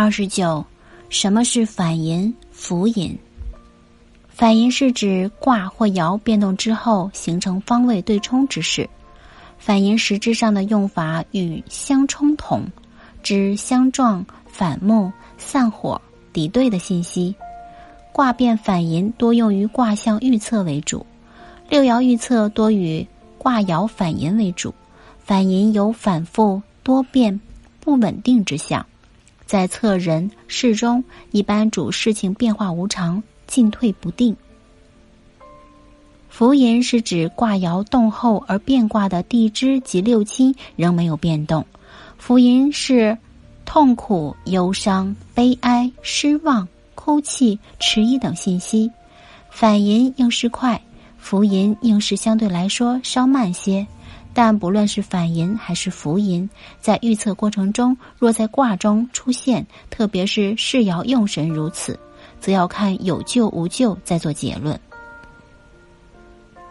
二十九，什么是反吟、浮吟？反吟是指卦或爻变动之后形成方位对冲之势。反吟实质上的用法与相冲同，指相撞、反目、散伙、敌对的信息。卦变反吟多用于卦象预测为主，六爻预测多与卦爻反吟为主。反吟有反复、多变、不稳定之象。在测人事中，一般主事情变化无常、进退不定。浮吟是指卦爻动后而变卦的地支及六亲仍没有变动。浮吟是痛苦、忧伤、悲哀、失望、哭泣、迟疑等信息。反吟应是快，浮吟应是相对来说稍慢些。但不论是反吟还是浮吟，在预测过程中，若在卦中出现，特别是世爻用神如此，则要看有救无救，再做结论。